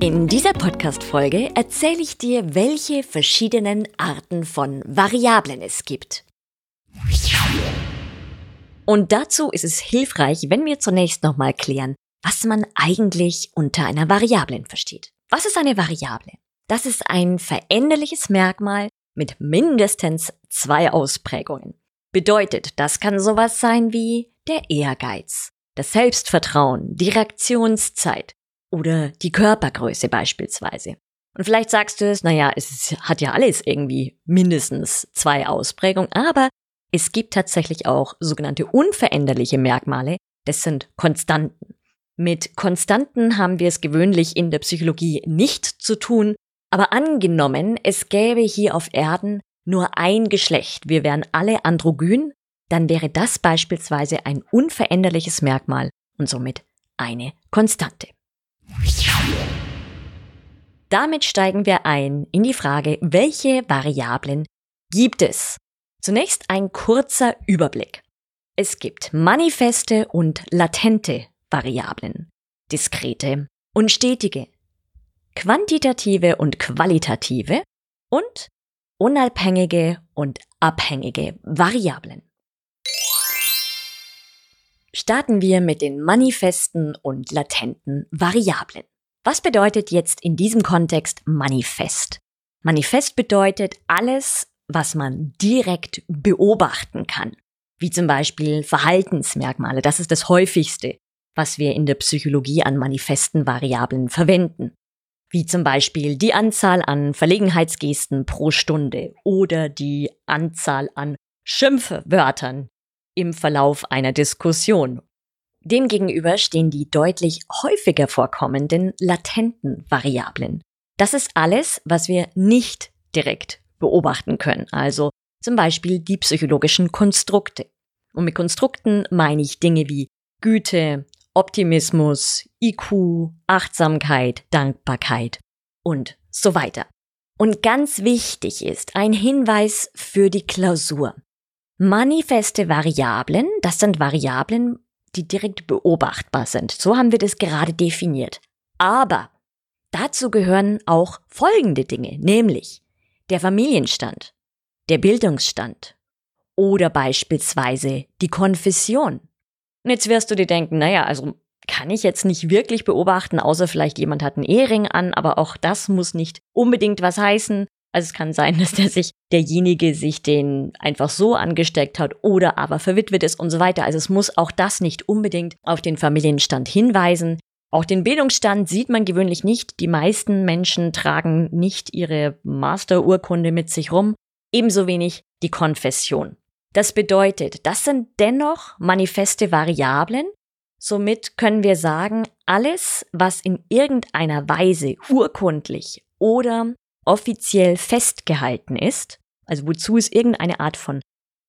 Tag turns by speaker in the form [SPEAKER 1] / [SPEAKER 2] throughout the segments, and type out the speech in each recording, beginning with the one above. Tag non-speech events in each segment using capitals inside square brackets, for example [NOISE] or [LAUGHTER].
[SPEAKER 1] In dieser Podcast-Folge erzähle ich dir, welche verschiedenen Arten von Variablen es gibt. Und dazu ist es hilfreich, wenn wir zunächst nochmal klären, was man eigentlich unter einer Variablen versteht. Was ist eine Variable? Das ist ein veränderliches Merkmal mit mindestens zwei Ausprägungen. Bedeutet, das kann sowas sein wie der Ehrgeiz, das Selbstvertrauen, die Reaktionszeit, oder die Körpergröße beispielsweise. Und vielleicht sagst du es, naja, es hat ja alles irgendwie mindestens zwei Ausprägungen, aber es gibt tatsächlich auch sogenannte unveränderliche Merkmale, das sind Konstanten. Mit Konstanten haben wir es gewöhnlich in der Psychologie nicht zu tun, aber angenommen, es gäbe hier auf Erden nur ein Geschlecht, wir wären alle androgyn, dann wäre das beispielsweise ein unveränderliches Merkmal und somit eine Konstante. Damit steigen wir ein in die Frage, welche Variablen gibt es? Zunächst ein kurzer Überblick. Es gibt manifeste und latente Variablen, diskrete und stetige, quantitative und qualitative und unabhängige und abhängige Variablen. Starten wir mit den manifesten und latenten Variablen. Was bedeutet jetzt in diesem Kontext manifest? Manifest bedeutet alles, was man direkt beobachten kann, wie zum Beispiel Verhaltensmerkmale. Das ist das häufigste, was wir in der Psychologie an manifesten Variablen verwenden, wie zum Beispiel die Anzahl an Verlegenheitsgesten pro Stunde oder die Anzahl an Schimpfwörtern, im Verlauf einer Diskussion. Demgegenüber stehen die deutlich häufiger vorkommenden latenten Variablen. Das ist alles, was wir nicht direkt beobachten können, also zum Beispiel die psychologischen Konstrukte. Und mit Konstrukten meine ich Dinge wie Güte, Optimismus, IQ, Achtsamkeit, Dankbarkeit und so weiter. Und ganz wichtig ist ein Hinweis für die Klausur. Manifeste Variablen, das sind Variablen, die direkt beobachtbar sind. So haben wir das gerade definiert. Aber dazu gehören auch folgende Dinge, nämlich der Familienstand, der Bildungsstand oder beispielsweise die Konfession. Und jetzt wirst du dir denken, naja, also kann ich jetzt nicht wirklich beobachten, außer vielleicht jemand hat einen Ehering an, aber auch das muss nicht unbedingt was heißen. Also es kann sein, [LAUGHS] dass der sich, derjenige sich den einfach so angesteckt hat oder aber verwitwet ist und so weiter. Also es muss auch das nicht unbedingt auf den Familienstand hinweisen. Auch den Bildungsstand sieht man gewöhnlich nicht. Die meisten Menschen tragen nicht ihre Masterurkunde mit sich rum. Ebenso wenig die Konfession. Das bedeutet, das sind dennoch manifeste Variablen. Somit können wir sagen, alles, was in irgendeiner Weise urkundlich oder offiziell festgehalten ist, also wozu es irgendeine Art von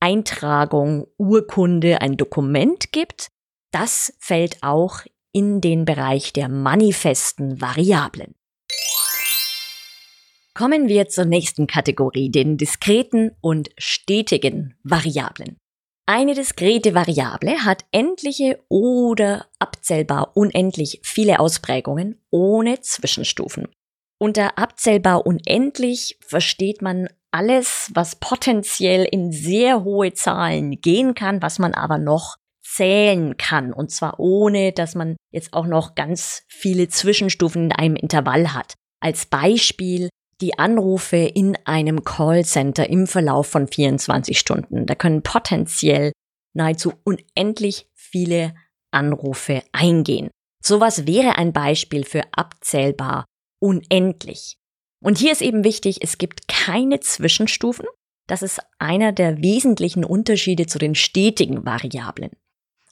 [SPEAKER 1] Eintragung, Urkunde, ein Dokument gibt, das fällt auch in den Bereich der manifesten Variablen. Kommen wir zur nächsten Kategorie, den diskreten und stetigen Variablen. Eine diskrete Variable hat endliche oder abzählbar unendlich viele Ausprägungen ohne Zwischenstufen. Unter abzählbar unendlich versteht man alles, was potenziell in sehr hohe Zahlen gehen kann, was man aber noch zählen kann. Und zwar ohne, dass man jetzt auch noch ganz viele Zwischenstufen in einem Intervall hat. Als Beispiel die Anrufe in einem Callcenter im Verlauf von 24 Stunden. Da können potenziell nahezu unendlich viele Anrufe eingehen. Sowas wäre ein Beispiel für abzählbar unendlich. Und hier ist eben wichtig, es gibt keine Zwischenstufen. Das ist einer der wesentlichen Unterschiede zu den stetigen Variablen.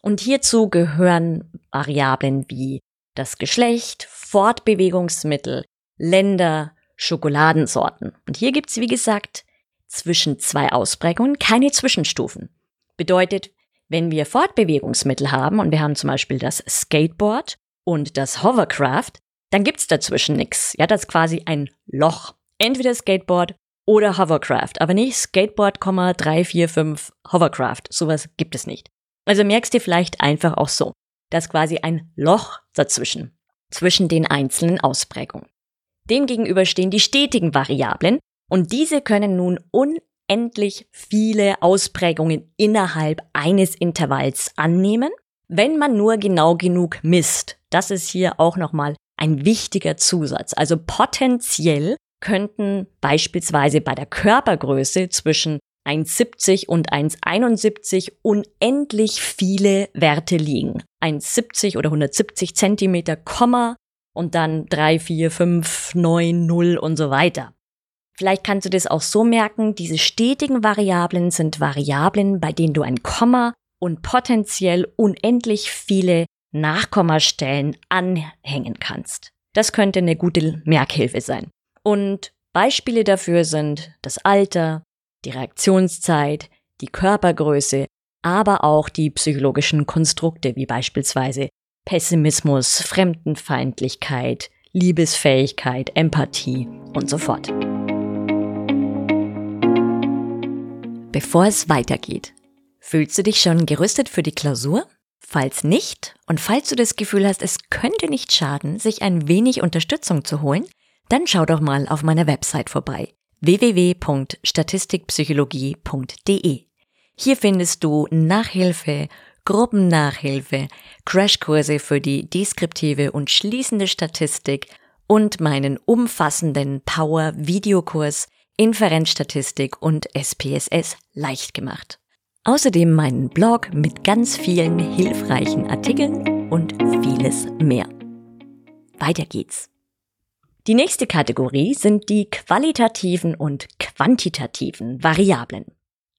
[SPEAKER 1] Und hierzu gehören Variablen wie das Geschlecht, Fortbewegungsmittel, Länder, Schokoladensorten. Und hier gibt's wie gesagt, zwischen zwei Ausprägungen keine Zwischenstufen. Bedeutet, wenn wir Fortbewegungsmittel haben und wir haben zum Beispiel das Skateboard und das Hovercraft, dann gibt's dazwischen nichts. Ja, das ist quasi ein Loch. Entweder Skateboard oder Hovercraft, aber nicht Skateboard, 3, 4, 5 Hovercraft. Sowas gibt es nicht. Also merkst du vielleicht einfach auch so. Da ist quasi ein Loch dazwischen, zwischen den einzelnen Ausprägungen. Demgegenüber stehen die stetigen Variablen und diese können nun unendlich viele Ausprägungen innerhalb eines Intervalls annehmen, wenn man nur genau genug misst. Das ist hier auch nochmal ein wichtiger Zusatz. Also potenziell könnten beispielsweise bei der Körpergröße zwischen 1,70 und 1,71 unendlich viele Werte liegen. 1,70 oder 170 Zentimeter, Komma und dann 3, 4, 5, 9, 0 und so weiter. Vielleicht kannst du das auch so merken, diese stetigen Variablen sind Variablen, bei denen du ein Komma und potenziell unendlich viele Nachkommastellen anhängen kannst. Das könnte eine gute Merkhilfe sein. Und Beispiele dafür sind das Alter, die Reaktionszeit, die Körpergröße, aber auch die psychologischen Konstrukte wie beispielsweise Pessimismus, Fremdenfeindlichkeit, Liebesfähigkeit, Empathie und so fort. Bevor es weitergeht, fühlst du dich schon gerüstet für die Klausur? Falls nicht und falls du das Gefühl hast, es könnte nicht schaden, sich ein wenig Unterstützung zu holen, dann schau doch mal auf meiner Website vorbei www.statistikpsychologie.de. Hier findest du Nachhilfe, Gruppennachhilfe, Crashkurse für die deskriptive und schließende Statistik und meinen umfassenden Power-Videokurs Inferenzstatistik und SPSS leicht gemacht. Außerdem meinen Blog mit ganz vielen hilfreichen Artikeln und vieles mehr. Weiter geht's. Die nächste Kategorie sind die qualitativen und quantitativen Variablen.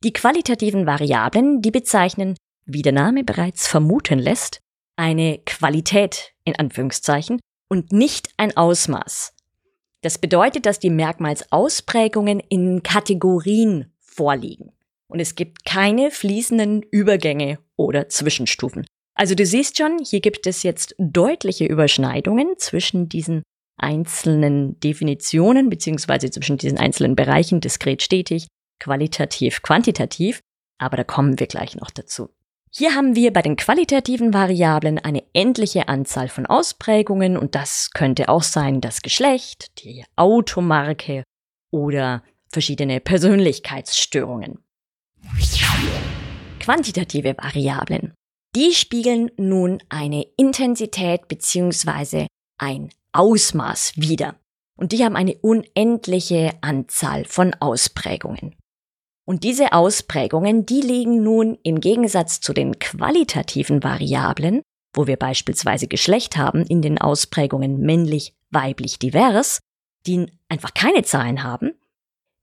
[SPEAKER 1] Die qualitativen Variablen, die bezeichnen, wie der Name bereits vermuten lässt, eine Qualität in Anführungszeichen und nicht ein Ausmaß. Das bedeutet, dass die Merkmalsausprägungen in Kategorien vorliegen. Und es gibt keine fließenden Übergänge oder Zwischenstufen. Also du siehst schon, hier gibt es jetzt deutliche Überschneidungen zwischen diesen einzelnen Definitionen beziehungsweise zwischen diesen einzelnen Bereichen, diskret stetig, qualitativ, quantitativ, aber da kommen wir gleich noch dazu. Hier haben wir bei den qualitativen Variablen eine endliche Anzahl von Ausprägungen und das könnte auch sein das Geschlecht, die Automarke oder verschiedene Persönlichkeitsstörungen. Quantitative Variablen. Die spiegeln nun eine Intensität beziehungsweise ein Ausmaß wider. Und die haben eine unendliche Anzahl von Ausprägungen. Und diese Ausprägungen, die liegen nun im Gegensatz zu den qualitativen Variablen, wo wir beispielsweise Geschlecht haben in den Ausprägungen männlich, weiblich, divers, die einfach keine Zahlen haben,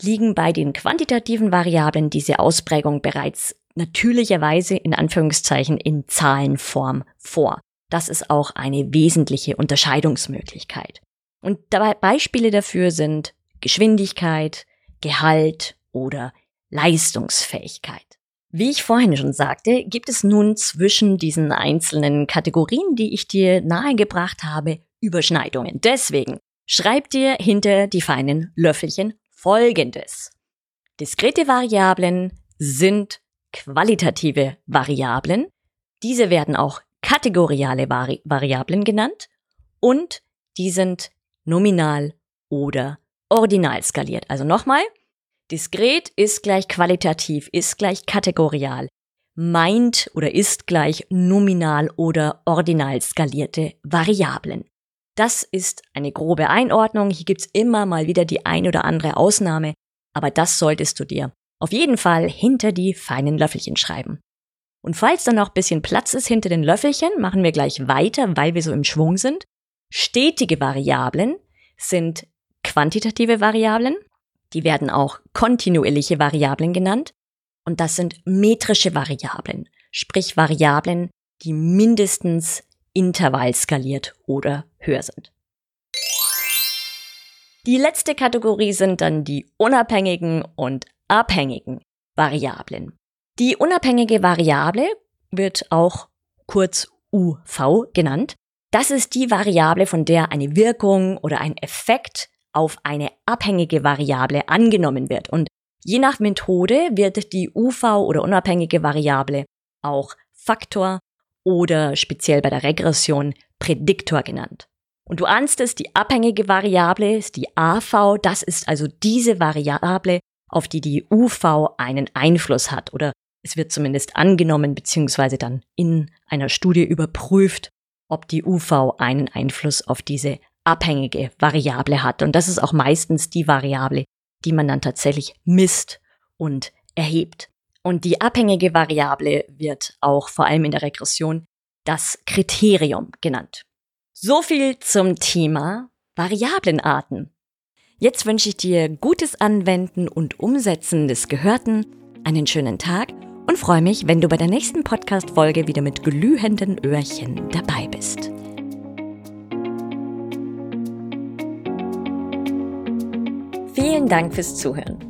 [SPEAKER 1] liegen bei den quantitativen Variablen diese Ausprägung bereits natürlicherweise in Anführungszeichen in Zahlenform vor. Das ist auch eine wesentliche Unterscheidungsmöglichkeit. Und dabei Beispiele dafür sind Geschwindigkeit, Gehalt oder Leistungsfähigkeit. Wie ich vorhin schon sagte, gibt es nun zwischen diesen einzelnen Kategorien, die ich dir nahegebracht habe, Überschneidungen. Deswegen schreib dir hinter die feinen Löffelchen Folgendes. Diskrete Variablen sind qualitative Variablen. Diese werden auch kategoriale Vari Variablen genannt und die sind nominal oder ordinal skaliert. Also nochmal, diskret ist gleich qualitativ, ist gleich kategorial, meint oder ist gleich nominal oder ordinal skalierte Variablen. Das ist eine grobe Einordnung. Hier gibt's immer mal wieder die ein oder andere Ausnahme, aber das solltest du dir auf jeden Fall hinter die feinen Löffelchen schreiben. Und falls dann noch ein bisschen Platz ist hinter den Löffelchen, machen wir gleich weiter, weil wir so im Schwung sind. Stetige Variablen sind quantitative Variablen. Die werden auch kontinuierliche Variablen genannt. Und das sind metrische Variablen, sprich Variablen, die mindestens intervallskaliert oder höher sind. Die letzte Kategorie sind dann die unabhängigen und abhängigen Variablen. Die unabhängige Variable wird auch kurz UV genannt. Das ist die Variable, von der eine Wirkung oder ein Effekt auf eine abhängige Variable angenommen wird. Und je nach Methode wird die UV oder unabhängige Variable auch Faktor oder speziell bei der Regression Prädiktor genannt. Und du ahnst es, die abhängige Variable ist die AV, das ist also diese Variable, auf die die UV einen Einfluss hat oder es wird zumindest angenommen bzw. dann in einer Studie überprüft, ob die UV einen Einfluss auf diese abhängige Variable hat. Und das ist auch meistens die Variable, die man dann tatsächlich misst und erhebt. Und die abhängige Variable wird auch vor allem in der Regression das Kriterium genannt. So viel zum Thema Variablenarten. Jetzt wünsche ich dir gutes Anwenden und Umsetzen des Gehörten, einen schönen Tag und freue mich, wenn du bei der nächsten Podcast-Folge wieder mit glühenden Öhrchen dabei bist. Vielen Dank fürs Zuhören.